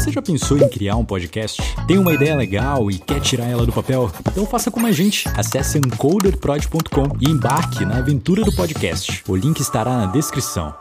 Você já pensou em criar um podcast? Tem uma ideia legal e quer tirar ela do papel? Então faça como a gente. Acesse encoderprod.com e embarque na aventura do podcast. O link estará na descrição.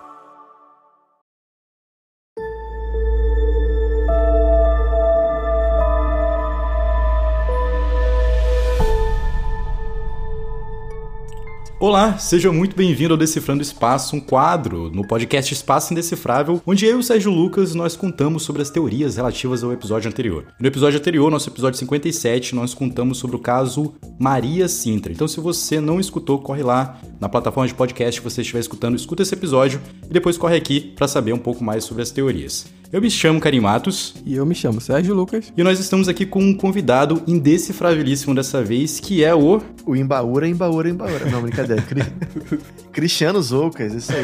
Olá, seja muito bem-vindo ao Decifrando Espaço, um quadro no podcast Espaço Indecifrável, onde eu e o Sérgio Lucas nós contamos sobre as teorias relativas ao episódio anterior. No episódio anterior, nosso episódio 57, nós contamos sobre o caso Maria Sintra. Então, se você não escutou, corre lá na plataforma de podcast que você estiver escutando, escuta esse episódio e depois corre aqui para saber um pouco mais sobre as teorias. Eu me chamo Karim Matos. E eu me chamo Sérgio Lucas. E nós estamos aqui com um convidado indecifrabilíssimo dessa vez, que é o. O Imbaúra, Imbaúra, Imbaúra. Não, brincadeira. Cristiano Zoucas, isso aí.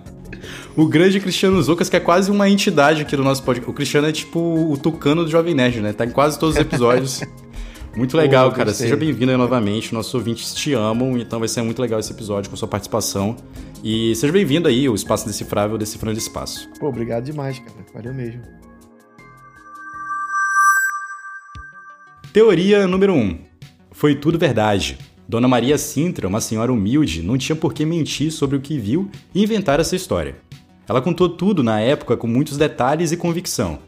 o grande Cristiano Zoucas, que é quase uma entidade aqui do nosso podcast. O Cristiano é tipo o tucano do Jovem Nerd, né? Tá em quase todos os episódios. Muito legal, Pô, cara. Seja bem-vindo aí novamente. Nossos ouvintes te amam, então vai ser muito legal esse episódio com sua participação. E seja bem-vindo aí ao Espaço Decifrável, Decifrando Espaço. Pô, obrigado demais, cara. Valeu mesmo. Teoria número 1. Um. Foi tudo verdade. Dona Maria Sintra, uma senhora humilde, não tinha por que mentir sobre o que viu e inventar essa história. Ela contou tudo na época com muitos detalhes e convicção.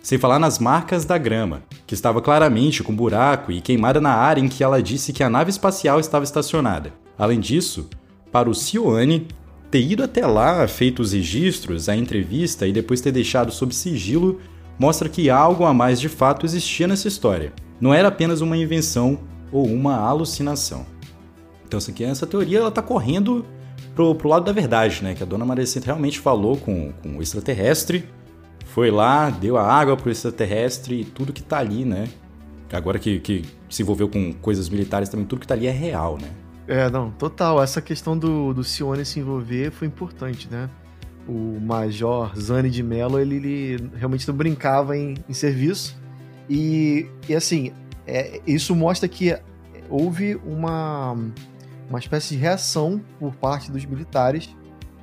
Sem falar nas marcas da grama, que estava claramente com buraco e queimada na área em que ela disse que a nave espacial estava estacionada. Além disso, para o Cioane, ter ido até lá, feito os registros, a entrevista e depois ter deixado sob sigilo, mostra que algo a mais de fato existia nessa história. Não era apenas uma invenção ou uma alucinação. Então, essa, aqui, essa teoria ela está correndo pro, pro lado da verdade, né? Que a dona Maria Cinta realmente falou com, com o extraterrestre foi lá, deu a água pro extraterrestre e tudo que tá ali, né? Agora que, que se envolveu com coisas militares também, tudo que tá ali é real, né? É, não, total. Essa questão do, do Cione se envolver foi importante, né? O Major Zani de Mello, ele, ele realmente não brincava em, em serviço. E, e assim, é, isso mostra que houve uma, uma espécie de reação por parte dos militares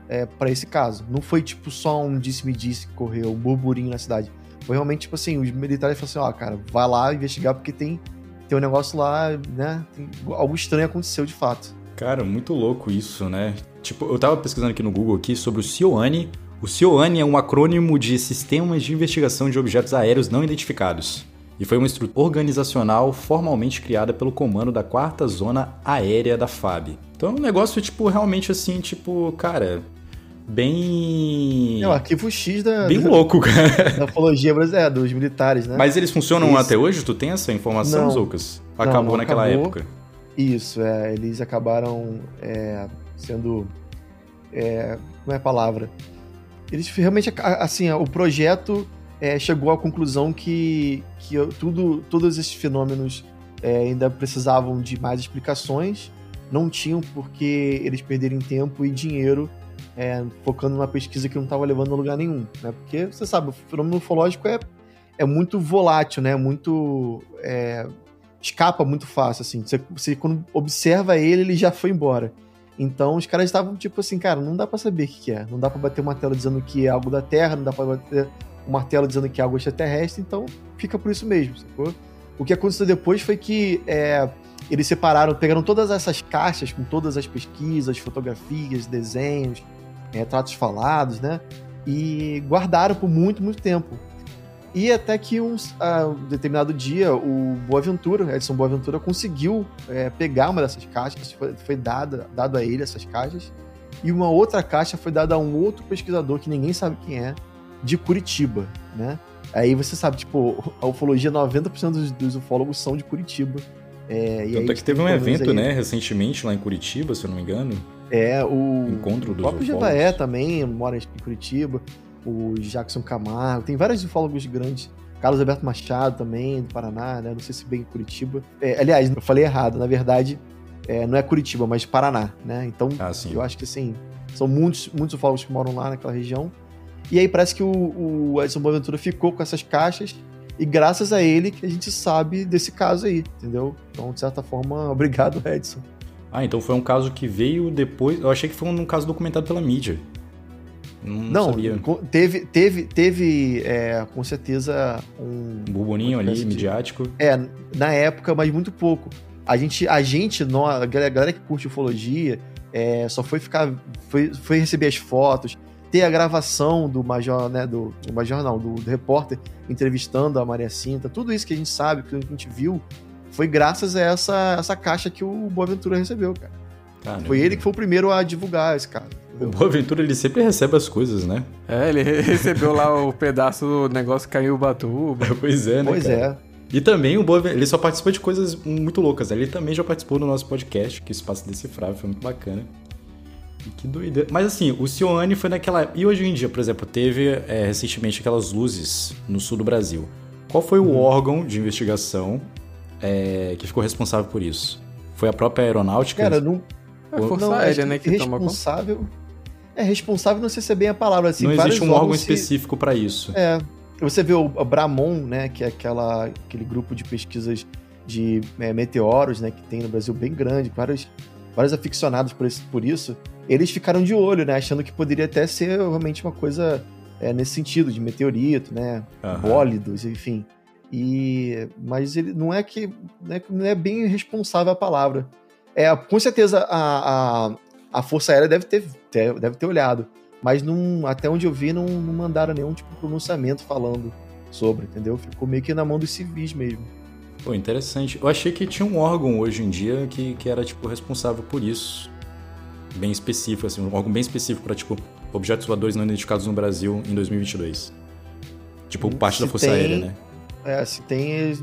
é, para esse caso. Não foi tipo só um disse-me-disse que correu, um burburinho na cidade. Foi realmente tipo assim, os militares falaram assim, ó, oh, cara, vai lá investigar porque tem, tem um negócio lá, né? Tem, algo estranho aconteceu de fato. Cara, muito louco isso, né? Tipo, eu tava pesquisando aqui no Google aqui sobre o CIOANI. O CIOANI é um acrônimo de Sistemas de Investigação de Objetos Aéreos Não Identificados e foi uma estrutura organizacional formalmente criada pelo comando da quarta zona aérea da FAB. Então é um negócio, tipo, realmente assim, tipo, cara, bem. É o arquivo X da. Bem louco, cara. Da ufologia brasileira, dos militares, né? Mas eles funcionam Isso. até hoje? Tu tem essa informação, não, Zoucas? Acabou não, não naquela acabou. época. Isso, é, eles acabaram é, sendo. É, como é a palavra? Eles realmente, assim, o projeto é, chegou à conclusão que, que tudo, todos esses fenômenos é, ainda precisavam de mais explicações, não tinham porque eles perderem tempo e dinheiro é, focando numa pesquisa que não estava levando a lugar nenhum, né? Porque você sabe, o fenômeno ufológico é, é muito volátil, né? Muito é, escapa muito fácil, assim. Você, você, quando observa ele, ele já foi embora. Então os caras estavam tipo assim, cara, não dá para saber o que, que, é. Não dá para bater uma tela dizendo que é algo da Terra, não dá para bater um martelo dizendo que é algo extraterrestre, então fica por isso mesmo, sacou? O que aconteceu depois foi que é, eles separaram, pegaram todas essas caixas com todas as pesquisas, fotografias, desenhos, retratos falados, né? E guardaram por muito, muito tempo. E até que um, uh, determinado dia, o Boaventura, Edson Boaventura, conseguiu é, pegar uma dessas caixas, foi, foi dada, dado a ele essas caixas, e uma outra caixa foi dada a um outro pesquisador que ninguém sabe quem é, de Curitiba, né? Aí você sabe, tipo, a ufologia, 90% dos, dos ufólogos são de Curitiba. É, Tanto é que teve um evento, aí... né, recentemente lá em Curitiba, se eu não me engano. É, o. Encontro dos O próprio Javaé também mora em Curitiba. O Jackson Camargo. Tem vários ufólogos grandes. Carlos Alberto Machado também, do Paraná, né? Não sei se bem em Curitiba. É, aliás, eu falei errado. Na verdade, é, não é Curitiba, mas Paraná, né? Então, ah, eu acho que assim, são muitos, muitos ufólogos que moram lá naquela região. E aí parece que o, o Edson Boaventura ficou com essas caixas e graças a ele que a gente sabe desse caso aí, entendeu? Então, de certa forma, obrigado, Edson. Ah, então foi um caso que veio depois. Eu achei que foi um caso documentado pela mídia. Não, Não, sabia. teve, teve, teve é, com certeza um. Um burburinho ali, de- midiático. É, na época, mas muito pouco. A gente, a gente nó- a galera a galera que curte ufologia, é, só foi ficar. Foi, foi receber as fotos, ter a gravação do Major, né? Do, do Major não, do, do repórter entrevistando a Maria Cinta, tudo isso que a gente sabe, que a gente viu, foi graças a essa, essa caixa que o Boaventura recebeu, cara. Caramba. Foi ele que foi o primeiro a divulgar esse cara. O Boaventura, ele sempre recebe as coisas, né? É, ele recebeu lá o pedaço do negócio que caiu o Batuba. Pois é, né, Pois cara? é. E também o Boaventura, ele só participa de coisas muito loucas. né? Ele também já participou do nosso podcast, que é o Espaço Decifrável, foi muito bacana. E que doideira. Mas assim, o Sioane foi naquela. E hoje em dia, por exemplo, teve é, recentemente aquelas luzes no sul do Brasil. Qual foi o órgão de investigação é, que ficou responsável por isso? Foi a própria aeronáutica? Cara, não, É a Força não, Aérea, acho né, que toma conta. responsável. É, responsável não sei se é bem a palavra. Assim, não existe um órgão se- específico pra isso. É. Você vê o Bramon, né, que é aquela, aquele grupo de pesquisas de é, meteoros, né, que tem no Brasil bem grande, vários, vários aficionados por, esse, por isso, eles ficaram de olho, né, achando que poderia até ser realmente uma coisa é, nesse sentido, de meteorito, né, Aham. bólidos, enfim. E, mas ele não é que não é, que- não é bem responsável a palavra. É, com certeza a, a, a Força Aérea deve ter, deve ter olhado, mas não, até onde eu vi não, não mandaram nenhum tipo de pronunciamento falando sobre, entendeu? Ficou meio que na mão dos civis mesmo. Pô, interessante. Eu achei que tinha um órgão hoje em dia que, que era, tipo, responsável por isso. Bem específico, assim, um órgão bem específico pra, tipo, objetos voadores não identificados no Brasil em 2022. Tipo, parte da Se Força tem- Aérea, né? É, se tem, é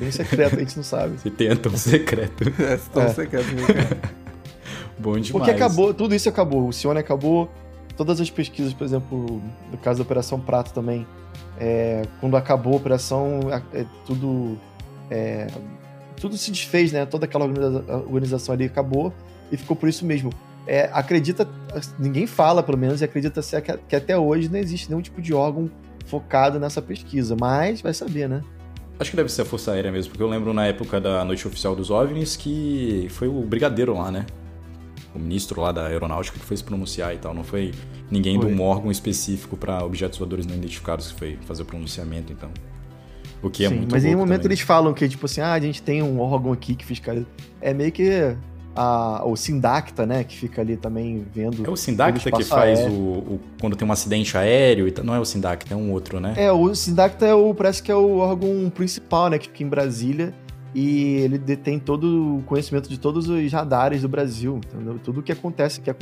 bem secreto, a gente não sabe. Se tem, é tão secreto. É, tão É. secreto mesmo. cara. Bom demais. Porque acabou, tudo isso acabou. O Cione acabou, todas as pesquisas, por exemplo, no caso da Operação Prato também, é, quando acabou a operação, é, tudo, é, tudo se desfez, né? Toda aquela organiza- organização ali acabou e ficou por isso mesmo. É, acredita, ninguém fala pelo menos, e acredita-se que, que até hoje não existe nenhum tipo de órgão focado nessa pesquisa, mas vai saber, né? Acho que deve ser a Força Aérea mesmo, porque eu lembro na época da Noite Oficial dos OVNIs que foi o brigadeiro lá, né? O ministro lá da aeronáutica que foi se pronunciar e tal. Não foi ninguém Foi. de um órgão específico para objetos voadores não identificados que foi fazer o pronunciamento, então. O que é Sim, muito mas em louco momento também. eles falam que, tipo assim, ah, a gente tem um órgão aqui que fiscaliza. É meio que a, o Sindacta, né, que fica ali também vendo. É o Sindacta que faz o, aéreo. o- Quando tem um acidente aéreo e. Não é o Sindacta, é um outro, né? É, o Sindacta é o, parece que é o órgão principal, né, que fica em Brasília. E ele detém todo o conhecimento de todos os radares do Brasil, entendeu? Tudo que acontece, que,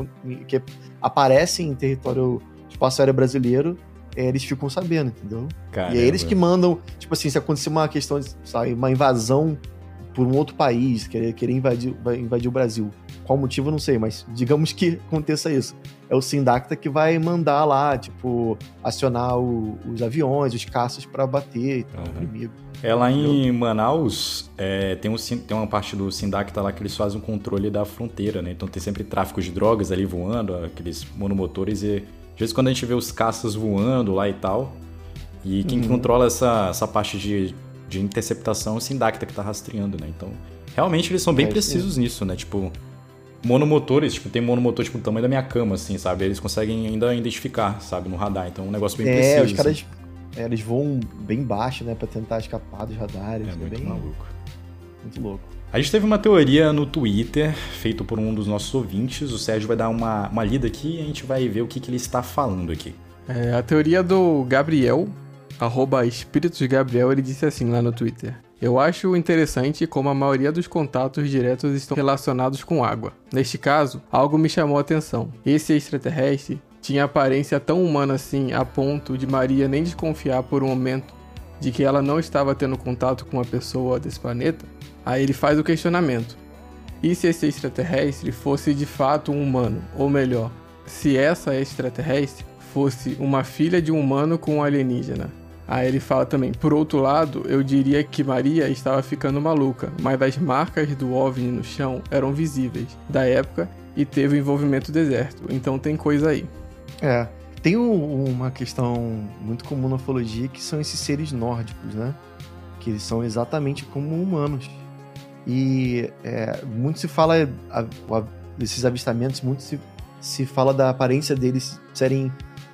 que aparece em território espaço aéreo brasileiro, é, eles ficam sabendo, entendeu? Caramba. E é eles que mandam, tipo assim, se acontecer uma questão, de, sabe, uma invasão por um outro país, querer, querer invadir, invadir o Brasil. Qual motivo, eu não sei, mas digamos que aconteça isso. É o Sindacta que vai mandar lá, tipo, acionar o- os aviões, os caças pra bater e tal, Uhum. inimigo. É lá em Manaus, é, tem, um, tem uma parte do Sindacta lá que eles fazem um controle da fronteira, né? Então tem sempre tráfico de drogas ali voando, aqueles monomotores, e às vezes quando a gente vê os caças voando lá e tal, e quem Uhum. controla essa, essa parte de, de interceptação é o Sindacta que tá rastreando, né? Então, realmente eles são bem É, precisos nisso, né? Tipo, monomotores, tipo, tem monomotor tipo do tamanho da minha cama, assim, sabe? Eles conseguem ainda identificar, sabe, no radar. Então é um negócio bem É, preciso. os caras, assim. é, eles voam bem baixo, né, pra tentar escapar dos radares. É muito bem, maluco. muito louco. A gente teve uma teoria no Twitter, feito por um dos nossos ouvintes. O Sérgio vai dar uma, uma lida aqui e a gente vai ver o que, que ele está falando aqui. É, a teoria do Gabriel, arroba Espíritos Gabriel, ele disse assim lá no Twitter. Eu acho interessante como a maioria dos contatos diretos estão relacionados com água. Neste caso, algo me chamou a atenção. Esse extraterrestre tinha aparência tão humana assim a ponto de Maria nem desconfiar por um momento de que ela não estava tendo contato com uma pessoa desse planeta? Aí ele faz o questionamento. E se esse extraterrestre fosse de fato um humano? Ou melhor, se essa extraterrestre fosse uma filha de um humano com um alienígena? Aí ele fala também, por outro lado, eu diria que Maria estava ficando maluca, mas as marcas do OVNI no chão eram visíveis, da época, e teve o envolvimento do exército, então tem coisa aí. É. Tem um- uma questão muito comum na ufologia que são esses seres nórdicos, né? Que eles são exatamente como humanos. E é, muito se fala a- a- desses avistamentos, muito se, se fala da aparência deles serem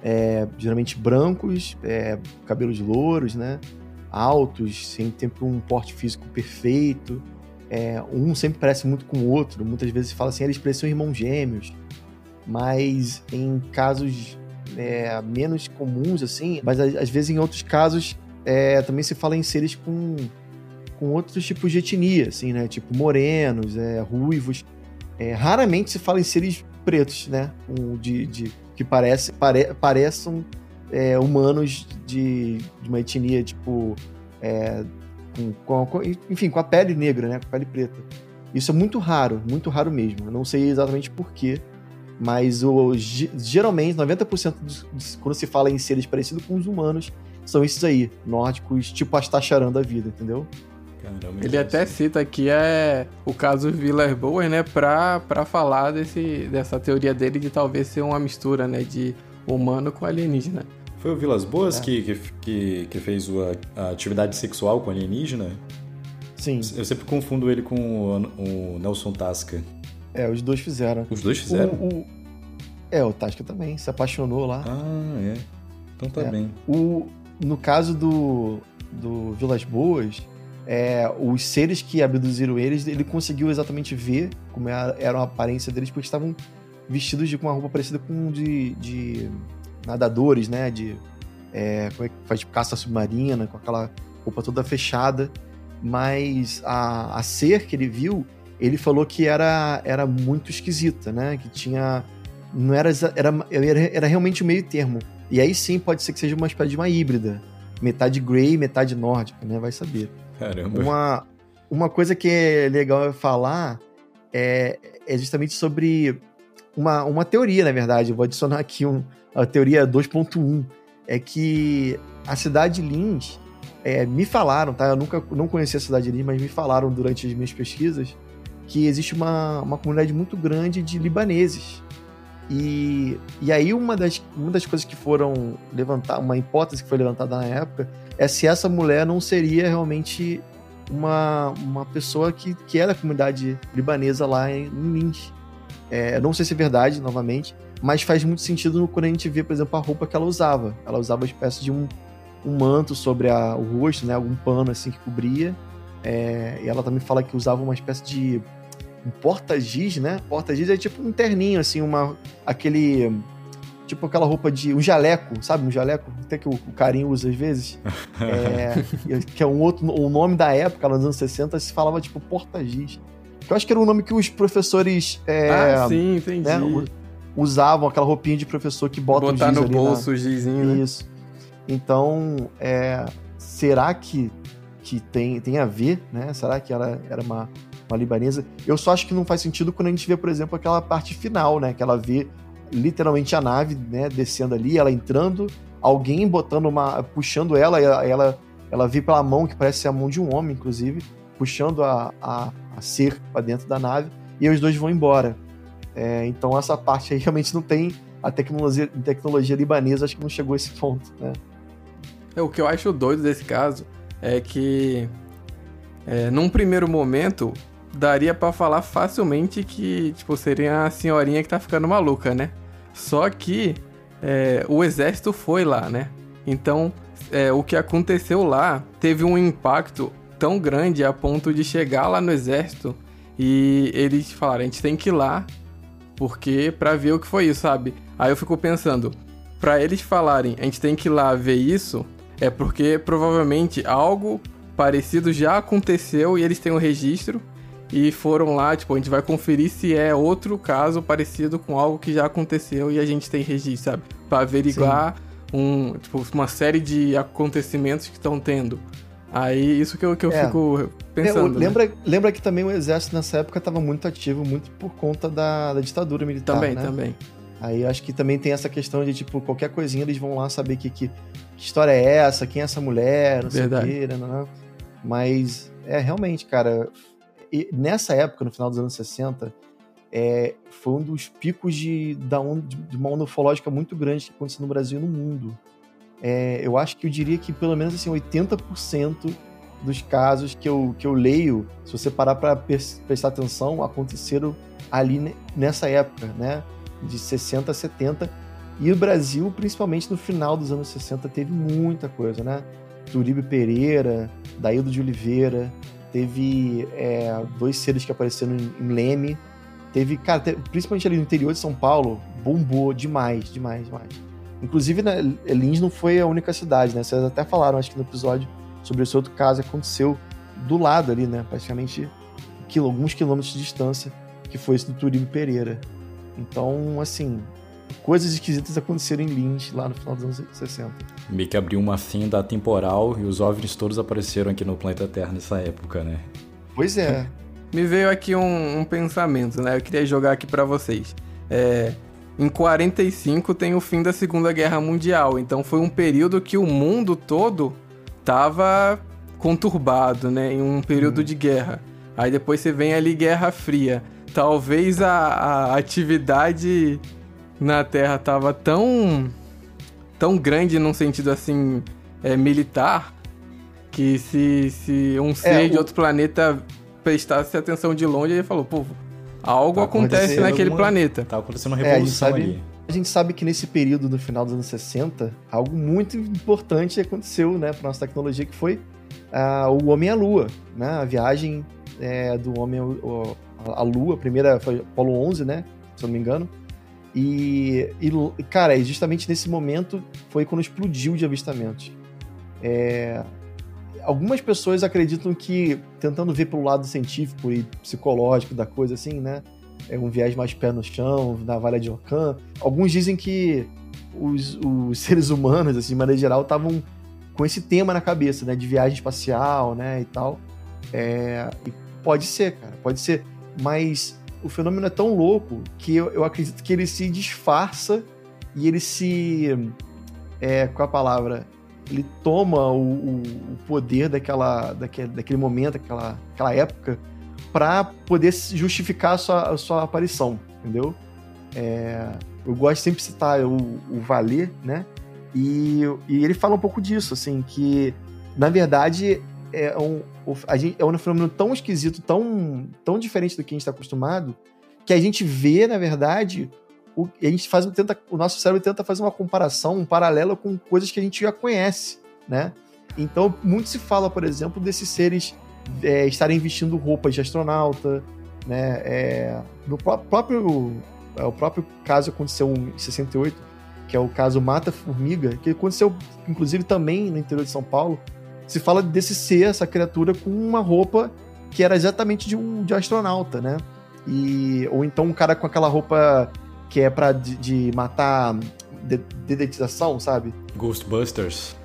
é, geralmente brancos, é, cabelos louros, né? Altos, sem sempre um porte físico perfeito. É, um sempre parece muito com o outro. Muitas vezes fala assim, eles parecem irmãos gêmeos. Mas em casos é, menos comuns, assim, mas às vezes em outros casos é, também se fala em seres com, com outros tipos de etnia, assim, né? Tipo morenos, é, ruivos. É, raramente se fala em seres pretos, né? Um, de, de, que parece, pare, pareçam é, humanos de, de, uma etnia, tipo. É, com, com, enfim, com a pele negra, né? Com a pele preta. Isso é muito raro, muito raro mesmo. Eu não sei exatamente porquê, mas o, geralmente, 90% dos, dos, quando se fala em seres parecidos com os humanos, são esses aí, nórdicos, tipo Astacharan da vida, entendeu? Caramba, Ele até cita aqui é, o caso Villas Boas, né, pra, pra falar desse, dessa teoria dele de talvez ser uma mistura, né, de humano com alienígena. Foi o Vilas Boas é. que, que, que, fez a, a, atividade sexual com alienígena? Sim. Eu sempre confundo ele com o, o Nelson Tasca. É, os dois fizeram. Os dois fizeram? O, o... É, o Tasca também, se apaixonou lá. Ah, é. Então tá é. bem. O, no caso do, do Vilas Boas, é, os seres que abduziram eles, ele conseguiu exatamente ver como era, era a aparência deles, porque estavam vestidos de, com uma roupa parecida com de, de nadadores, né? De é, como é que faz caça submarina, com aquela roupa toda fechada. Mas a, a ser que ele viu, ele falou que era, era muito esquisita, né? Que tinha. Não era, era, era, era realmente o meio termo. E aí sim pode ser que seja uma espécie de uma híbrida. Metade grey, metade nórdica, né? Vai saber. Caramba. Uma, uma coisa que é legal falar é, é justamente sobre uma, uma teoria, na verdade. Eu vou adicionar aqui um, a teoria 2.1. É que a cidade de Lins, é, me falaram, tá? Eu nunca não conheci a cidade de Lins, mas me falaram durante as minhas pesquisas que existe uma, uma comunidade muito grande de libaneses. E, e aí uma das, uma das coisas que foram levantar, uma hipótese que foi levantada na época, é se essa mulher não seria realmente uma, uma pessoa que, que é da comunidade libanesa lá em, em. É, não sei se é verdade, novamente, mas faz muito sentido quando a gente vê, por exemplo, a roupa que ela usava. Ela usava uma espécie de um, um manto sobre a, o rosto, né? Algum pano assim que cobria. É, e ela também fala que usava uma espécie de um porta-giz, né? Porta-giz é tipo um terninho, assim, uma aquele tipo aquela roupa de. um jaleco, sabe? Um jaleco, até que o, o carinho usa às vezes. é, que é um outro. O nome da época, nos anos 60, se falava tipo porta-giz. Eu acho que era um nome que os professores. É, ah, sim, entendi. Né, usavam aquela roupinha de professor que bota Botar no bolso na... o gizinho. Né? Isso. Então, é, será que, que tem, tem a ver, né? Será que ela era uma, uma libanesa? Eu só acho que não faz sentido quando a gente vê, por exemplo, aquela parte final, né? Que ela vê literalmente a nave, né, descendo ali, ela entrando, alguém botando uma. puxando ela, ela, ela vê pela mão, que parece ser a mão de um homem, inclusive, puxando a, a, a ser para dentro da nave, e os dois vão embora. É, então essa parte aí realmente não tem. A tecnologia, tecnologia libanesa acho que não chegou a esse ponto, né? É, o que eu acho doido desse caso é que, é, num primeiro momento, daria para falar facilmente que, tipo, seria a senhorinha que tá ficando maluca, né? Só que é, o exército foi lá, né? Então, é, o que aconteceu lá teve um impacto tão grande a ponto de chegar lá no exército e eles falaram: a gente tem que ir lá porque para ver o que foi isso, sabe? Aí eu fico pensando, para eles falarem, a gente tem que ir lá ver isso, é porque provavelmente algo parecido já aconteceu e eles têm o um registro e foram lá, tipo, a gente vai conferir se é outro caso parecido com algo que já aconteceu e a gente tem registro, sabe? Para averiguar um, tipo, uma série de acontecimentos que estão tendo. Aí, isso que eu, que eu é. fico pensando. É, lembra, né? lembra que também o exército nessa época estava muito ativo, muito por conta da, da ditadura militar. Também, né? também. Aí acho que também tem essa questão de, tipo, qualquer coisinha eles vão lá saber que, que, que história é essa, quem é essa mulher, não Verdade. sei o quê, né, né? Mas, é, realmente, cara, e nessa época, no final dos anos 60, é, foi um dos picos de, da de uma onda ufológica muito grande que aconteceu no Brasil e no mundo. É, eu acho que eu diria que pelo menos assim, 80% dos casos que eu, que eu leio, se você parar para prestar atenção, aconteceram ali nessa época, né? De 60 a 70. E o Brasil, principalmente no final dos anos 60, teve muita coisa, né? Turibe Pereira, Daíldo de Oliveira, teve é, dois seres que apareceram em, em Leme, teve, cara, principalmente ali no interior de São Paulo, bombou demais, demais, demais. Inclusive, né, Lins não foi a única cidade, né? Vocês até falaram, acho que no episódio, sobre esse outro caso aconteceu do lado ali, né? Praticamente alguns quilômetros de distância, que foi esse do Turibe Pereira. Então, assim, coisas esquisitas aconteceram em Lins lá no final dos anos 60. Meio que abriu uma fenda temporal e os OVNIs todos apareceram aqui no planeta Terra nessa época, né? Pois é. Me veio aqui um, um pensamento, né? Eu queria jogar aqui para vocês. É, em 45 tem o fim da Segunda Guerra Mundial, então foi um período que o mundo todo tava conturbado, né? Em um período hum. de guerra. Aí depois você vem ali Guerra Fria. Talvez a, a atividade na Terra tava tão tão grande num sentido assim é, militar que se, se um ser é, de outro planeta prestasse atenção de longe, ele falou, pô, algo tá acontece naquele alguma... planeta. Tá acontecendo uma revolução é, a ali. A gente sabe que nesse período do final dos anos 60, algo muito importante aconteceu, né, para nossa tecnologia, que foi uh, o Homem à Lua, né, a viagem é, do Homem à Lua, a primeira foi Apolo 11, né, se eu não me engano, e, e, cara, justamente nesse momento foi quando explodiu de avistamentos. É, algumas pessoas acreditam que, tentando ver pelo lado científico e psicológico da coisa, assim, né? É um viés mais pé no chão, na Vale de Ocã. Alguns dizem que os, os seres humanos, assim, de maneira geral, estavam com esse tema na cabeça, né? De viagem espacial, né? E tal. É, e pode ser, cara, pode ser. Mas o fenômeno é tão louco que eu, eu acredito que ele se disfarça e ele se. É, qual a palavra? Ele toma o, o, o poder daquela, daquele, daquele momento, daquela, daquela época, para poder justificar a sua, a sua aparição, entendeu? É, eu gosto sempre de citar o, o Valer, né? E, e ele fala um pouco disso, assim, que na verdade é um, a gente, é um fenômeno tão esquisito, tão, tão diferente do que a gente está acostumado, que a gente vê, na verdade, o, a gente faz, tenta, o nosso cérebro tenta fazer uma comparação, um paralelo com coisas que a gente já conhece, né? Então, muito se fala, por exemplo, desses seres é, estarem vestindo roupas de astronauta, né? É, no próprio, é, o próprio caso aconteceu em 68, que é o caso Mata Formiga, que aconteceu, inclusive, também no interior de São Paulo, se fala desse ser, essa criatura, com uma roupa que era exatamente de um de astronauta, né? E, ou então um cara com aquela roupa que é pra de, de matar de, dedetização, sabe? Ghostbusters.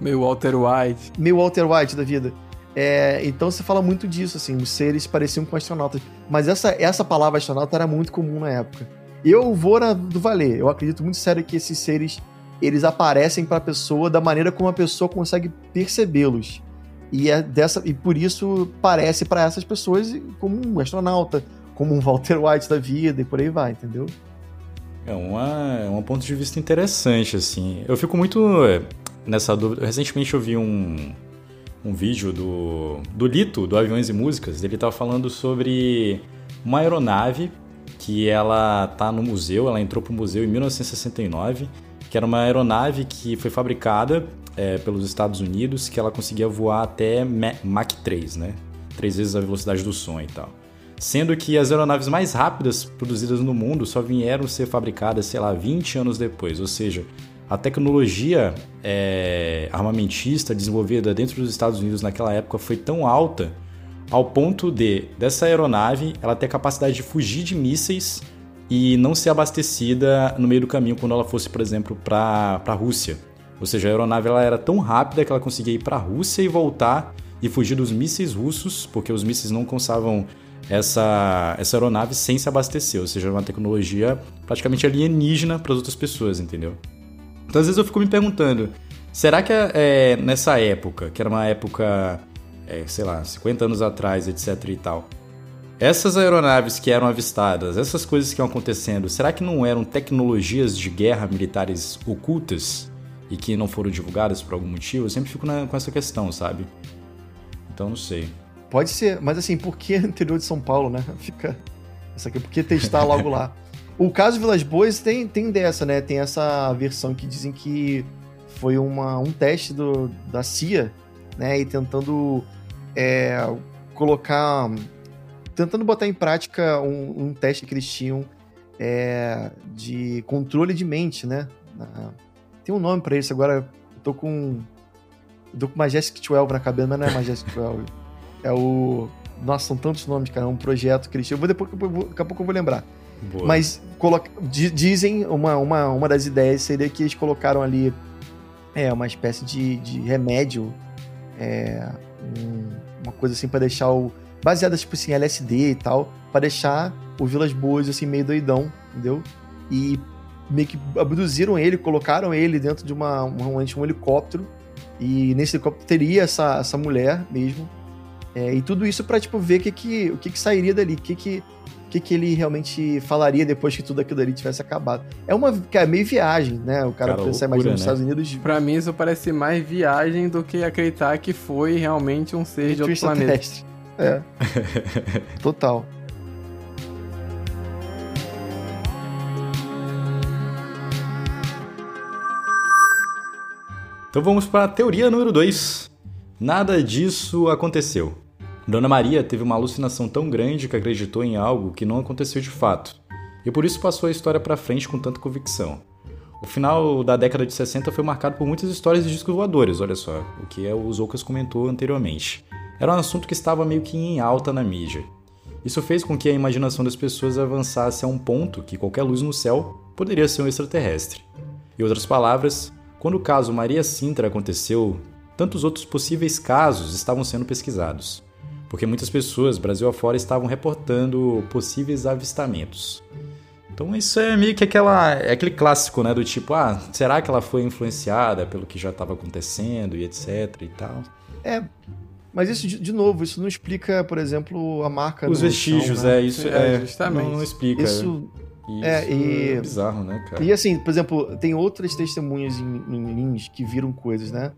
Meio Walter White. Meio Walter White da vida. É, então você fala muito disso, assim, os seres pareciam com astronautas. Mas essa, essa palavra astronauta era muito comum na época. Eu vou na do valer. Eu acredito muito sério que esses seres eles aparecem para a pessoa da maneira como a pessoa consegue percebê-los. E é dessa e por isso parece para essas pessoas como um astronauta, como um Walter White da vida e por aí vai, entendeu? É uma, é um ponto de vista interessante, assim. Eu fico muito é, nessa dúvida. Recentemente eu vi um, um vídeo do, do Lito, do Aviões e Músicas. Ele estava falando sobre uma aeronave que ela tá no museu, ela entrou pro museu em 1969 que era uma aeronave que foi fabricada é, pelos Estados Unidos, que ela conseguia voar até Mach 3, né? Três vezes a velocidade do som e tal. Sendo que as aeronaves mais rápidas produzidas no mundo só vieram ser fabricadas, sei lá, 20 anos depois. Ou seja, a tecnologia é, armamentista desenvolvida dentro dos Estados Unidos naquela época foi tão alta ao ponto de dessa aeronave ela ter capacidade de fugir de mísseis e não ser abastecida no meio do caminho quando ela fosse, por exemplo, para a Rússia. Ou seja, a aeronave ela era tão rápida que ela conseguia ir para a Rússia e voltar e fugir dos mísseis russos, porque os mísseis não alcançavam essa, essa aeronave sem se abastecer, ou seja, uma tecnologia praticamente alienígena para as outras pessoas, entendeu? Então, às vezes eu fico me perguntando, será que é, nessa época, que era uma época, é, sei lá, 50 anos atrás, etc e tal, essas aeronaves que eram avistadas, essas coisas que iam acontecendo, será que não eram tecnologias de guerra militares ocultas e que não foram divulgadas por algum motivo? Eu sempre fico na, com essa questão, sabe? Então não sei. Pode ser, mas assim, por que interior de São Paulo, né? Fica. Isso aqui, por que testar logo lá? O caso Vilas Boas tem, tem dessa, né? Tem essa versão que dizem que foi uma, um teste do, da CIA, né? E tentando é, colocar. Tentando botar em prática um, um teste que eles tinham é, de controle de mente, né? Tem um nome para isso, agora eu tô com. Eu tô com Majestic 12 na cabeça, mas não é Majestic 12. É o. Nossa, são tantos nomes, cara. É um projeto que eles tinham. Eu vou depois, daqui a pouco eu vou lembrar. Boa. Mas coloca, dizem, uma, uma, uma das ideias seria que eles colocaram ali é, uma espécie de, de remédio, é, um, uma coisa assim para deixar o. baseada tipo assim, LSD e tal, para deixar o Vilas Boas assim meio doidão, entendeu? E meio que abduziram ele, colocaram ele dentro de uma, um, um helicóptero. E nesse helicóptero teria essa, essa mulher mesmo. É, e tudo isso para tipo, ver que que, o que, que sairia dali, o que, que, que, que ele realmente falaria depois que tudo aquilo ali tivesse acabado. É uma é meio viagem, né? O cara, cara pensar mais nos né? Estados Unidos. Pra mim, isso parece mais viagem do que acreditar que foi realmente um ser de outro planeta. É. Total. Então vamos para a teoria número 2. Nada disso aconteceu. Dona Maria teve uma alucinação tão grande que acreditou em algo que não aconteceu de fato, e por isso passou a história para frente com tanta convicção. O final da década de 60 foi marcado por muitas histórias de discos voadores, olha só, o que é o Zoukas comentou anteriormente. Era um assunto que estava meio que em alta na mídia. Isso fez com que a imaginação das pessoas avançasse a um ponto que qualquer luz no céu poderia ser um extraterrestre. Em outras palavras, quando o caso Maria Sintra aconteceu, tantos outros possíveis casos estavam sendo pesquisados, porque muitas pessoas, Brasil afora, estavam reportando possíveis avistamentos. Então isso é meio que aquela, é aquele clássico, né, do tipo, ah, será que ela foi influenciada pelo que já estava acontecendo e etc e tal? É, mas isso, de, novo, isso não explica, por exemplo, a marca Os vestígios, chão, né? é, isso é, é justamente. Não, não explica. Isso isso é, e... é bizarro, né, cara? E assim, por exemplo, tem outras testemunhas em, em Lins que viram coisas, né?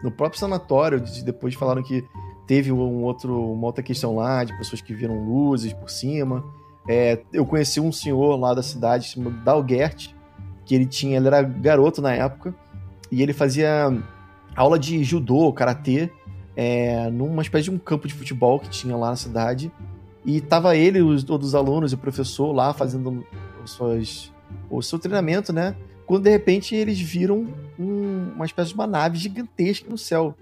No próprio sanatório, depois falaram que teve um outro, uma outra questão lá de pessoas que viram luzes por cima. É, eu conheci um senhor lá da cidade chamado Dalgert, que ele tinha, ele era garoto na época, e ele fazia aula de judô, karatê, é, numa espécie de um campo de futebol que tinha lá na cidade. E tava ele, os, todos os alunos e o professor lá fazendo suas, o seu treinamento, né? Quando de repente eles viram um, uma espécie de uma nave gigantesca no céu.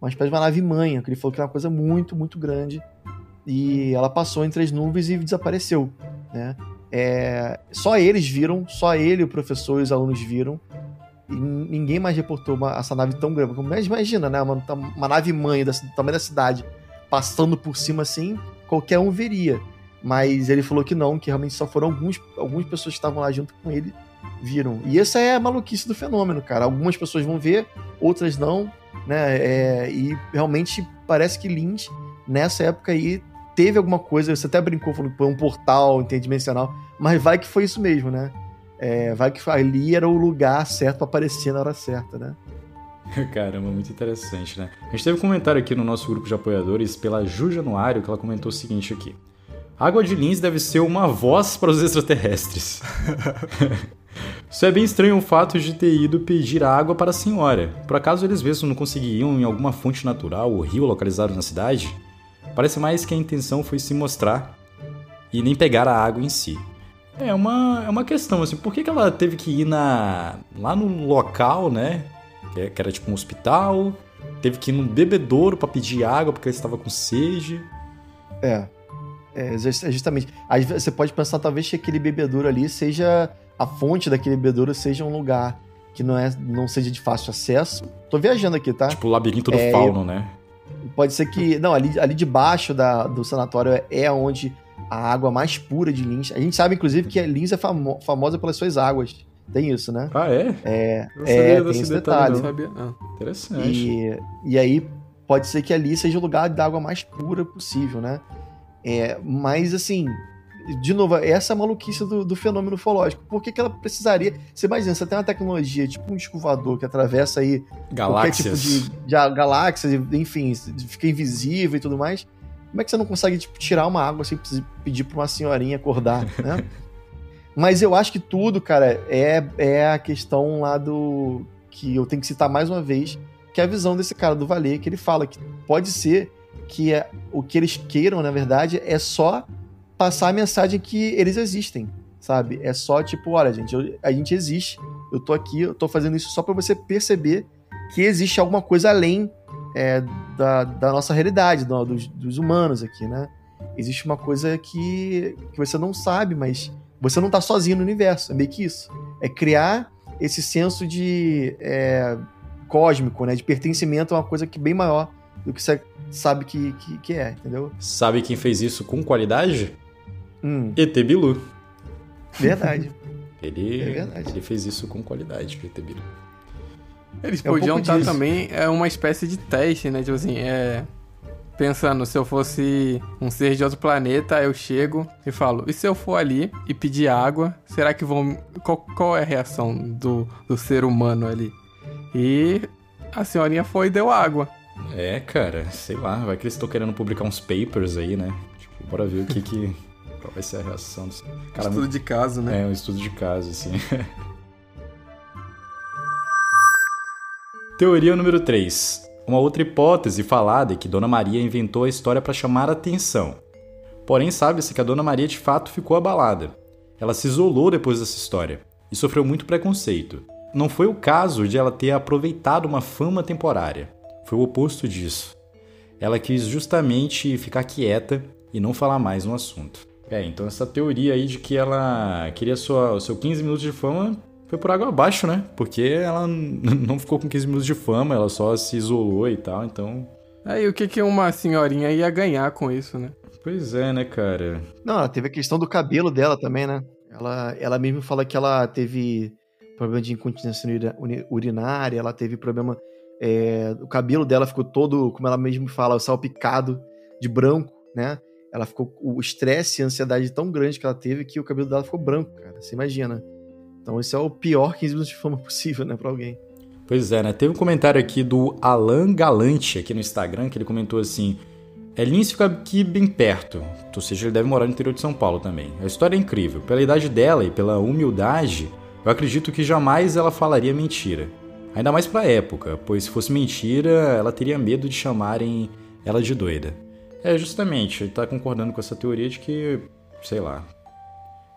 Uma espécie de uma nave mãe, que ele falou que era uma coisa muito, muito grande. E ela passou entre as nuvens e desapareceu, né? É, só eles viram, só ele, o professor e os alunos viram. E ninguém mais reportou uma, essa nave tão grande. Mas imagina, né? Uma, uma nave mãe do tamanho da cidade passando por cima assim, qualquer um veria. Mas ele falou que não, que realmente só foram alguns, algumas pessoas que estavam lá junto com ele viram. E essa é a maluquice do fenômeno, cara. Algumas pessoas vão ver, outras não, né? É, e realmente parece que Lynch, nessa época aí, teve alguma coisa. Você até brincou falando que foi um portal interdimensional, mas vai que foi isso mesmo, né? É, vai que ali era o lugar certo para aparecer na hora certa, né? Caramba, muito interessante, né? A gente teve um comentário aqui no nosso grupo de apoiadores pela Ju Januário que ela comentou o seguinte aqui. Água de Lins deve ser uma voz para os extraterrestres. Isso é bem estranho o fato de ter ido pedir água para a senhora. Por acaso eles mesmos não conseguiam em alguma fonte natural ou rio localizado na cidade? Parece mais que a intenção foi se mostrar e nem pegar a água em si. É uma, é uma questão, assim, por que, que ela teve que ir na, lá no local, né? Que era tipo um hospital, teve que ir num bebedouro para pedir água porque ela estava com sede. É, é, justamente. Aí você pode pensar, talvez, que aquele bebedouro ali seja. A fonte daquele bebedouro seja um lugar que não, é, não seja de fácil acesso. Tô viajando aqui, tá? Tipo o labirinto do é, fauno, né? Pode ser que. Não, ali, ali debaixo da, do sanatório é, é onde a água mais pura de Lins. A gente sabe, inclusive, que Lins é famo, famosa pelas suas águas. Tem isso, né? Ah, é? É, é tem esse detalhe. detalhe. Ah, interessante. E, e aí pode ser que ali seja o lugar da água mais pura possível, né? É, mas, assim, de novo, essa é a maluquice do, do fenômeno ufológico. Por que, que, ela precisaria. Você imagina, você tem uma tecnologia, tipo um escovador que atravessa aí galáxias. qualquer tipo de, de galáxias, enfim, fica invisível e tudo mais. Como é que você não consegue tipo, tirar uma água sem pedir pra uma senhorinha acordar, né? Mas eu acho que tudo, cara, é, é a questão lá do. que eu tenho que citar mais uma vez, que é a visão desse cara do Valer, que ele fala que pode ser que é, o que eles queiram, na verdade, é só passar a mensagem que eles existem, sabe? É só tipo, olha, gente, eu, a gente existe, eu tô aqui, eu tô fazendo isso só para você perceber que existe alguma coisa além é, da, da, nossa realidade, do, dos, dos, humanos aqui, né? Existe uma coisa que, que você não sabe, mas você não tá sozinho no universo, é meio que isso. É criar esse senso de é, cósmico, né? De pertencimento a uma coisa que é bem maior do que você sabe que, que, que é, entendeu? Sabe quem fez isso com qualidade? Hum. ET Bilu. Verdade. ele, é verdade. ele fez isso com qualidade, ET Bilu. Eles é podiam um estar também é uma espécie de teste, né? Tipo assim, é. Pensando, se eu fosse um ser de outro planeta, eu chego e falo, e se eu for ali e pedir água, será que vão. Qual, qual é a reação do, do ser humano ali? E a senhorinha foi e deu água. É, cara, sei lá, vai que eles estão querendo publicar uns papers aí, né? Tipo, bora ver o que que. qual vai ser a reação. Cara, estudo de caso, né? É, um estudo de caso, assim. Teoria número 3. Uma outra hipótese falada é que Dona Maria inventou a história para chamar atenção. Porém, sabe-se que a Dona Maria de fato ficou abalada. Ela se isolou depois dessa história e sofreu muito preconceito. Não foi o caso de ela ter aproveitado uma fama temporária. Foi o oposto disso. Ela quis justamente ficar quieta e não falar mais no assunto. É, então essa teoria aí de que ela queria sua, o seu 15 minutos de fama foi por água abaixo, né? Porque ela não ficou com 15 minutos de fama, ela só se isolou e tal, então. Aí o que, que uma senhorinha ia ganhar com isso, né? Pois é, né, cara? Não, ela teve a questão do cabelo dela também, né? Ela, ela mesmo fala que ela teve problema de incontinência urinária, ela teve problema. É, o cabelo dela ficou todo, como ela mesmo fala, salpicado de branco, né? Ela ficou. O estresse e a ansiedade tão grande que ela teve que o cabelo dela ficou branco, cara. Você imagina. Então esse é o pior 15 minutos de fama possível, né, pra alguém. Pois é, né? Teve um comentário aqui do Alan Galante aqui no Instagram que ele comentou assim: Lince fica aqui bem perto, ou seja, ele deve morar no interior de São Paulo também. A história é incrível. Pela idade dela e pela humildade, eu acredito que jamais ela falaria mentira. Ainda mais pra época, pois se fosse mentira, ela teria medo de chamarem ela de doida. É, justamente, ele tá concordando com essa teoria de que, sei lá,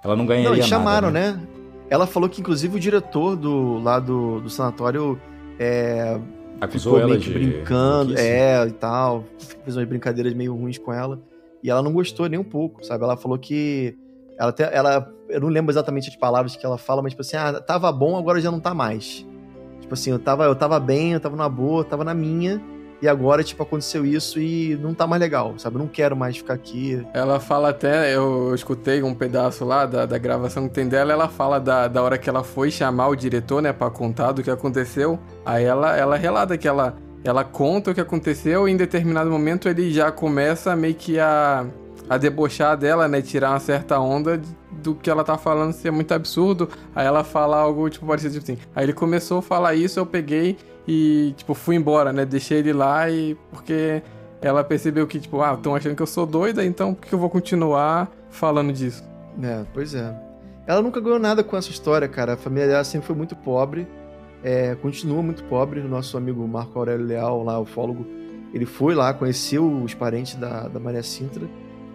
ela não ganharia não, e chamaram, nada, né? né? Ela falou que, inclusive, o diretor do, lá do, do sanatório é, acusou ela de brincando, é, e tal, fez umas brincadeiras meio ruins com ela, e ela não gostou nem um pouco, sabe? Ela falou que ela, até, ela eu não lembro exatamente as palavras que ela fala, mas tipo assim, ah, tava bom, agora já não tá mais. Tipo assim, eu tava, eu tava bem, eu tava na boa, eu tava na minha, e agora, tipo, aconteceu isso e não tá mais legal, sabe? Não quero mais ficar aqui. Ela fala até, eu escutei um pedaço lá da, da gravação que tem dela, ela fala da, da hora que ela foi chamar o diretor, né, pra contar do que aconteceu. Aí ela, ela relata que ela, ela conta o que aconteceu e em determinado momento ele já começa meio que a, a debochar dela, né, tirar uma certa onda do que ela tá falando ser muito absurdo. Aí ela fala algo, tipo, parecido tipo assim. Aí ele começou a falar isso, eu peguei e, tipo, fui embora, né? Deixei ele lá e. Porque ela percebeu que, tipo, ah, estão achando que eu sou doida, então por que eu vou continuar falando disso? É, pois é. Ela nunca ganhou nada com essa história, cara. A família dela sempre foi muito pobre. É, continua muito pobre. O nosso amigo Marco Aurélio Leal, lá, o fólogo, ele foi lá, conheceu os parentes da, da Maria Sintra.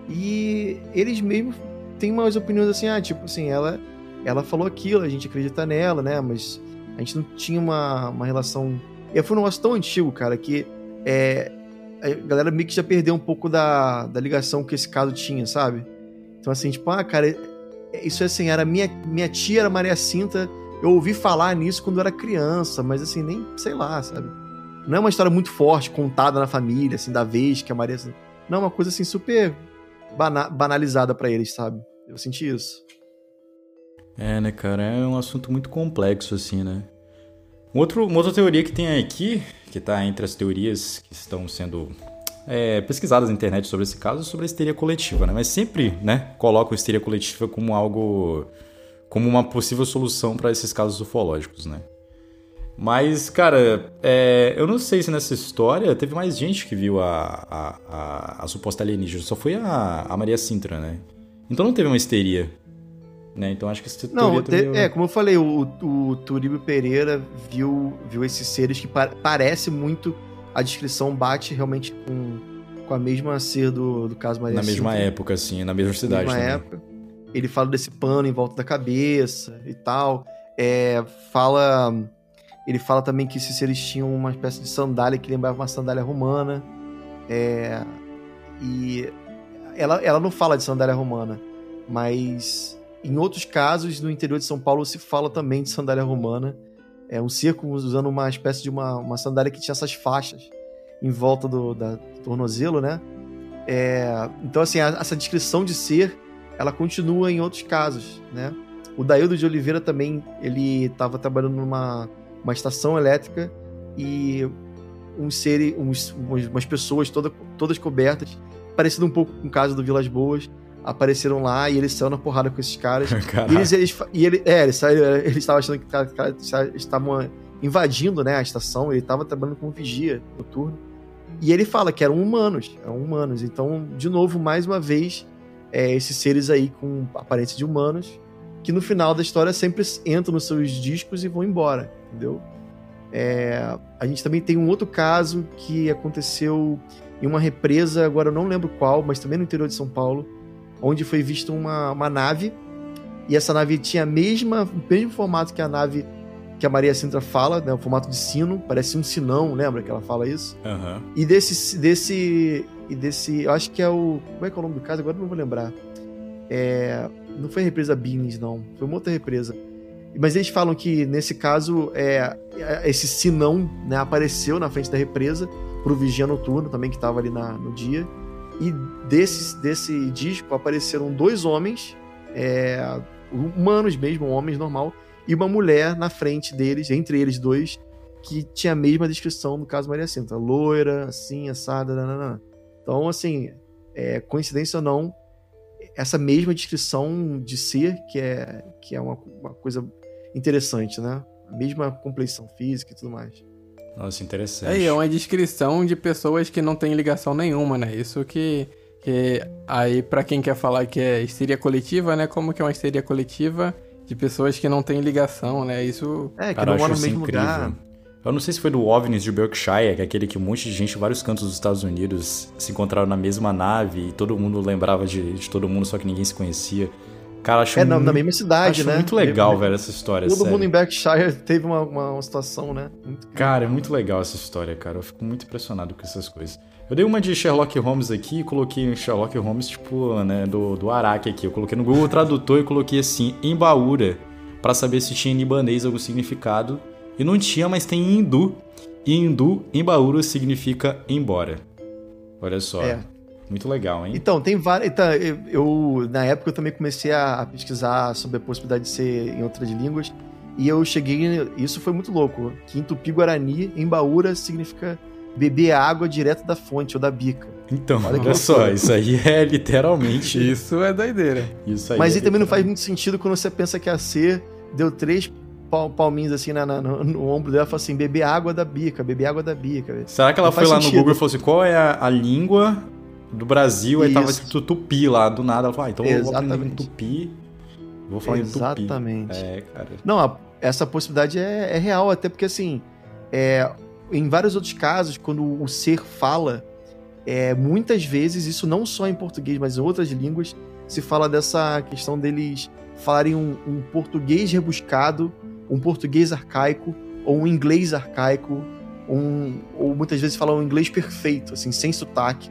E eles mesmo têm umas opiniões assim, ah, tipo assim, ela, ela falou aquilo, a gente acredita nela, né? Mas a gente não tinha uma, uma relação. E foi um negócio tão antigo, cara, que é, a galera meio que já perdeu um pouco da, da ligação que esse caso tinha, sabe? Então, assim, tipo, ah, cara, é, isso é assim, era minha, minha tia era Maria Cinta, eu ouvi falar nisso quando eu era criança, mas assim, nem sei lá, sabe? Não é uma história muito forte, contada na família, assim, da vez que a Maria. Não, é uma coisa assim super bana banalizada para eles, sabe? Eu senti isso. É, né, cara? É um assunto muito complexo, assim, né? Outro, uma outra teoria que tem aqui, que tá entre as teorias que estão sendo é, pesquisadas na internet sobre esse caso, é sobre a histeria coletiva, né? Mas sempre, né, colocam a histeria coletiva como algo... como uma possível solução para esses casos ufológicos, né? Mas, cara, é, eu não sei se nessa história teve mais gente que viu a, a, a, a suposta alienígena. Só foi a, a Maria Sintra, né? Então não teve uma histeria Né? Então acho que essa Não, te, é, como eu falei, o, o Turíbio Pereira viu, viu esses seres que pa parece muito. A descrição bate realmente com, com a mesma ser do, do caso Maria Na mesma Cinta. época, assim, na mesma cidade mesma também. época. Ele fala desse pano em volta da cabeça e tal. É, fala. Ele fala também que esses seres tinham uma espécie de sandália que lembrava uma sandália romana. É, e ela, ela não fala de sandália romana, mas em outros casos, no interior de São Paulo, se fala também de sandália romana. É um circo usando uma espécie de uma, uma sandália que tinha essas faixas em volta do, da, tornozelo, né? É, então, assim, a- essa descrição de ser, ela continua em outros casos, né? O Daildo de Oliveira também, ele estava trabalhando numa uma estação elétrica e um ser, uns, umas pessoas toda, todas cobertas, parecido um pouco com o caso do Vilas Boas, apareceram lá e ele saiu na porrada com esses caras. E Caraca. eles, eles, fa- e ele, é, eles, saíram- eles estavam achando que os caras estavam invadindo né, a estação, ele estava trabalhando como vigia noturno. E ele fala que eram humanos, eram humanos. Então, de novo, mais uma vez, é, esses seres aí com aparência de humanos, que no final da história sempre entram nos seus discos e vão embora, entendeu? É, a gente também tem um outro caso que aconteceu em uma represa, agora eu não lembro qual, mas também no interior de São Paulo, onde foi vista uma, uma nave, e essa nave tinha a mesma, o mesmo formato que a nave que a Maria Sintra fala, né, o formato de sino, parece um sinão, lembra que ela fala isso? Aham. E desse, desse, e desse, eu acho que é o, como é que é o nome do caso? Agora eu não vou lembrar. É, não foi a represa Beans, não, foi uma outra represa. Mas eles falam que nesse caso é, esse sinão né, apareceu na frente da represa pro vigia noturno também que estava ali na, no dia. E desse, desse disco apareceram dois homens, é, humanos mesmo, homens normal, e uma mulher na frente deles, entre eles dois, que tinha a mesma descrição do caso Maria Cinta, loira, assim, assada, nananã. Então, assim, é, coincidência ou não, essa mesma descrição de ser, que é, que é uma, uma coisa interessante, né? A mesma compleição física e tudo mais. Nossa, interessante. Aí é uma descrição de pessoas que não têm ligação nenhuma, né? Isso que, que aí pra quem quer falar que é histeria coletiva, né? Como que é uma histeria coletiva de pessoas que não têm ligação, né? Isso É, que Cara, eu não mora acho no mesmo incrível. lugar. Eu não sei se foi do OVNIs de Berkshire, que é aquele que um monte de gente de vários cantos dos Estados Unidos se encontraram na mesma nave e todo mundo lembrava de, de todo mundo, só que ninguém se conhecia. Cara, acho É, na, muito, na mesma cidade, acho né? muito legal, Mesmo- velho, essa história. Todo sério. mundo em Berkshire teve uma, uma, uma situação, né? Muito Cara, é muito legal essa história, cara. Eu fico muito impressionado com essas coisas. Eu dei uma de Sherlock Holmes aqui e coloquei um Sherlock Holmes, tipo, né, do, do Araque aqui. Eu coloquei no Google Tradutor e coloquei assim, Embaúra, pra saber se tinha em libanês algum significado. E não tinha, mas tem em hindu. E em hindu, Embaúra significa embora. Olha só. É. Muito legal, hein? Então, tem várias. Então, eu, eu- na época, eu também comecei a, a pesquisar sobre a possibilidade de ser em outras línguas. E eu cheguei. Isso foi muito louco. Que em Tupi-Guarani, Embaúra significa beber água direto da fonte ou da bica. Então, Olha olha, só, loucura. isso aí é literalmente isso é doideira. isso aí. Mas é aí também não faz muito sentido quando você pensa que a C deu três palminhos assim na- na- no, no ombro dela e falou assim: beber água da bica, beber água da bica. Será que ela Não foi lá no sentido. Google e falou assim: qual é a, a língua do Brasil? Aí tava Isso. escrito tupi lá, do nada. Ela falou: ah, então eu vou aprender em Exatamente. tupi. Vou falar em tupi. Exatamente. É, cara. Não, a- essa possibilidade é, é real, até porque assim, é, em vários outros casos, quando o ser fala, é, muitas vezes, isso não só em português, mas em outras línguas, se fala dessa questão deles falarem um, um português rebuscado, um português arcaico, ou um inglês arcaico, um, ou muitas vezes falam um inglês perfeito, assim, sem sotaque.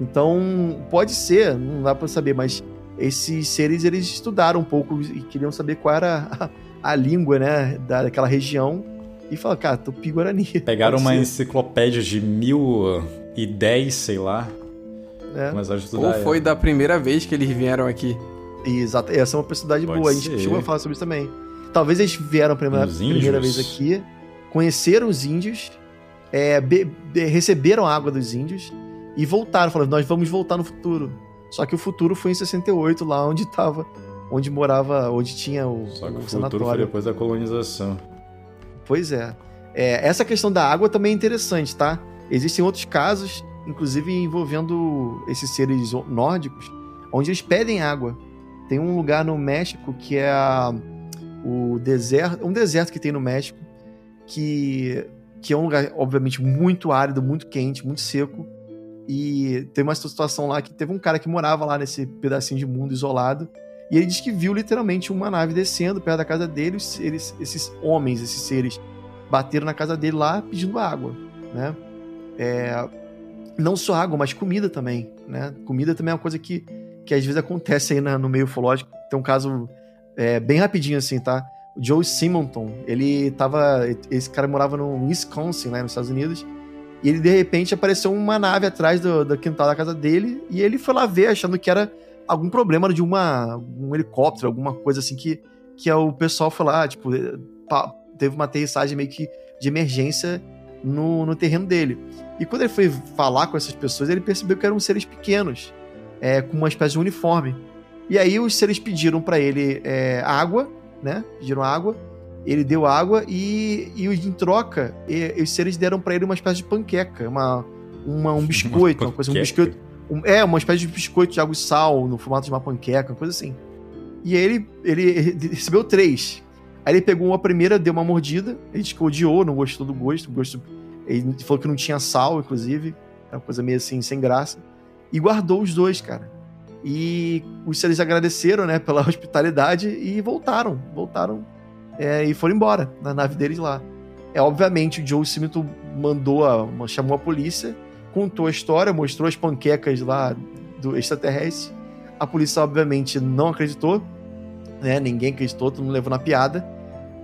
Então, pode ser, não dá pra saber, mas esses seres eles estudaram um pouco e queriam saber qual era a, a língua, né, da- daquela região. E falaram, cara, Tupi-Guarani. Pegaram Pode uma ser, enciclopédia de mil e dez, sei lá. a estudar. Ou foi da primeira vez que eles vieram aqui? Exato, essa é uma possibilidade Pode boa. A gente ser. chegou a falar sobre isso também. Talvez eles vieram a primeira, vez aqui, conheceram os índios, é, be- be- receberam a água dos índios e voltaram, falando, nós vamos voltar no futuro. Só que o futuro foi em 68, lá onde tava, onde morava, onde tinha o, Só que o o futuro foi depois da colonização. Pois é. É, Essa questão da água também é interessante, tá? Existem outros casos, inclusive envolvendo esses seres nórdicos, onde eles pedem água. Tem um lugar no México que é a, o deserto, um deserto que tem no México que que é um lugar obviamente muito árido, muito quente, muito seco. E tem uma situação lá que teve um cara que morava lá nesse pedacinho de mundo isolado. E ele diz que viu literalmente uma nave descendo perto da casa dele. Eles, esses homens, esses seres, bateram na casa dele lá pedindo água, né? É, não só água, mas comida também, né? Comida também é uma coisa que, que às vezes acontece aí na, no meio ufológico. Tem um caso é, bem rapidinho assim, tá? O Joe Simonton, ele tava. Esse cara morava no Wisconsin, né, nos Estados Unidos. E ele, de repente, apareceu uma nave atrás do, do quintal da casa dele. E ele foi lá ver, achando que era algum problema de uma, um helicóptero, alguma coisa assim que, que o pessoal foi lá, tipo, teve uma aterrissagem meio que de emergência no, no terreno dele. E quando ele foi falar com essas pessoas, ele percebeu que eram seres pequenos, é, com uma espécie de uniforme. E aí os seres pediram para ele é, água, né? Pediram água. Ele deu água e, e em troca, e, os seres deram para ele uma espécie de panqueca, uma, uma um biscoito, uma, uma coisa, um biscoito. Um, é, uma espécie de biscoito de água e sal no formato de uma panqueca, uma coisa assim. E aí ele, ele recebeu três. Aí ele pegou uma primeira, deu uma mordida, ele disse que odiou, não gostou do gosto, gosto. Ele falou que não tinha sal, inclusive. É uma coisa meio assim, sem graça. E guardou os dois, cara. E os seres agradeceram, né, pela hospitalidade e voltaram. Voltaram é, e foram embora na nave deles lá. É, obviamente, o Joe Simito mandou, a, chamou a polícia, contou a história, mostrou as panquecas lá do extraterrestre. A polícia, obviamente, não acreditou, né? Ninguém acreditou, todo mundo levou na piada.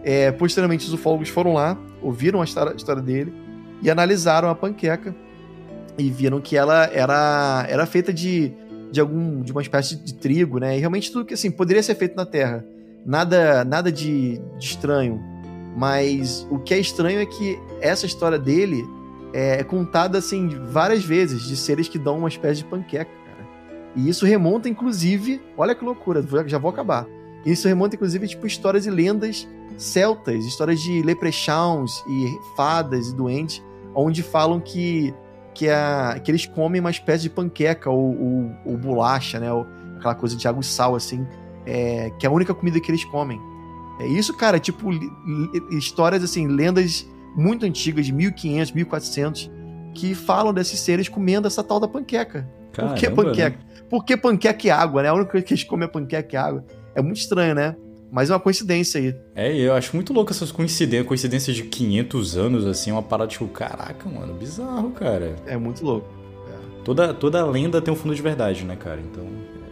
É, posteriormente, os ufólogos foram lá, ouviram a história, a história dele e analisaram a panqueca e viram que ela era, era feita de, de algum de uma espécie de trigo, né? E realmente tudo que assim poderia ser feito na Terra nada, nada de, de estranho. Mas o que é estranho é que essa história dele é, é contada assim várias vezes de seres que dão uma espécie de panqueca, cara. E isso remonta, inclusive, olha que loucura, já vou acabar. Isso remonta, inclusive, tipo, histórias e lendas celtas, histórias de leprechauns e fadas e doentes, onde falam que, que, a, que eles comem uma espécie de panqueca ou, ou, ou bolacha, né? Ou aquela coisa de água e sal, assim, é, que é a única comida que eles comem. É isso, cara, tipo, histórias assim, lendas muito antigas, de 1500, 1400, que falam desses seres comendo essa tal da panqueca. Caramba, Por que panqueca? Né? Por que panqueca e água, né? A única coisa que eles comem é panqueca e água. É muito estranho, né? Mas é uma coincidência aí. É, eu acho muito louco essas coincidências, coincidências de 500 anos, assim, uma parada tipo, caraca, mano, bizarro, cara. É muito louco. É. Toda, toda lenda tem um fundo de verdade, né, cara? Então.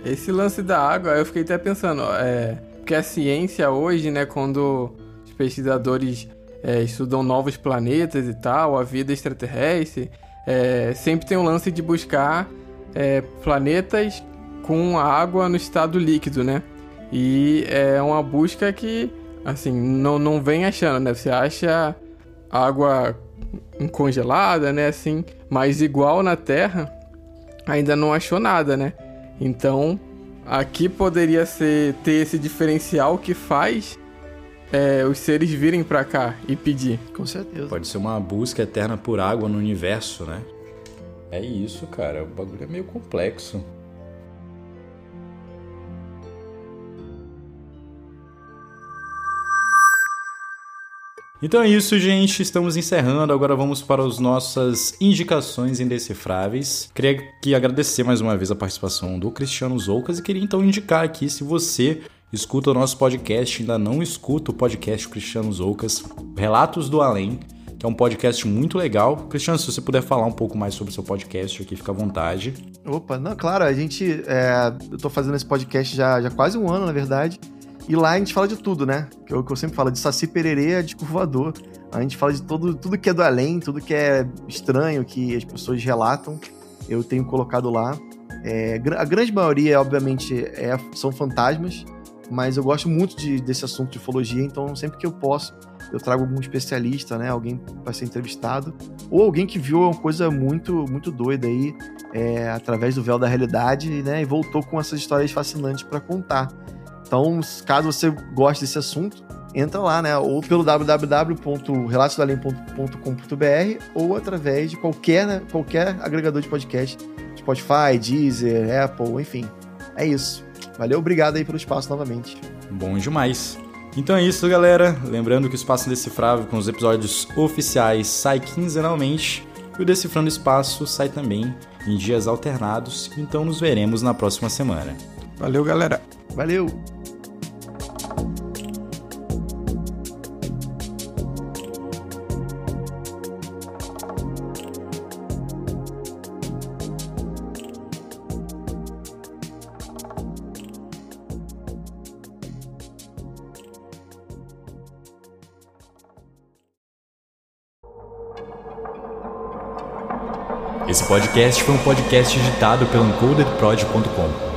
Esse lance da água, eu fiquei até pensando, é, porque a ciência hoje, né, quando os pesquisadores é, estudam novos planetas e tal, a vida extraterrestre, é, sempre tem um lance de buscar é, planetas com água no estado líquido, né? E é uma busca que, assim, não, não vem achando, né? Você acha água congelada, né? Assim, mas igual na Terra, ainda não achou nada, né? Então, aqui poderia ser ter esse diferencial que faz é, os seres virem para cá e pedir. Com certeza. Pode ser uma busca eterna por água no universo, né? É isso, cara. O bagulho é meio complexo. Então é isso, gente. Estamos encerrando. Agora vamos para as nossas indicações indecifráveis. Queria que agradecer mais uma vez a participação do Cristiano Zoucas e queria então indicar aqui se você escuta o nosso podcast, ainda não escuta o podcast Cristiano Zoucas, Relatos do Além, que é um podcast muito legal. Cristiano, se você puder falar um pouco mais sobre o seu podcast aqui, fica à vontade. Opa, não, claro, a gente. É, eu tô fazendo esse podcast já, já quase um ano, na verdade. E lá a gente fala de tudo, né? Que é o que eu sempre falo, de Saci Pererê a de Curvador. A gente fala de tudo, tudo que é do além, tudo que é estranho, que as pessoas relatam. Eu tenho colocado lá. É, a grande maioria, obviamente, é, são fantasmas, mas eu gosto muito de, desse assunto de ufologia, então sempre que eu posso, eu trago algum especialista, né? Alguém para ser entrevistado, ou alguém que viu uma coisa muito, muito doida aí, é, através do véu da realidade, né? E voltou com essas histórias fascinantes para contar. Então, caso você goste desse assunto, entra lá, né? Ou pelo www.relatosdoalém.com.br ou através de qualquer, né, qualquer agregador de podcast. Spotify, Deezer, Apple, enfim. É isso. Valeu, obrigado aí pelo espaço novamente. Bom demais. Então é isso, galera. Lembrando que o Espaço Indecifrável com os episódios oficiais sai quinzenalmente e o Decifrando Espaço sai também em dias alternados. Então nos veremos na próxima semana. Valeu, galera. Valeu. Podcast foi um podcast editado pelo encodedprod.com.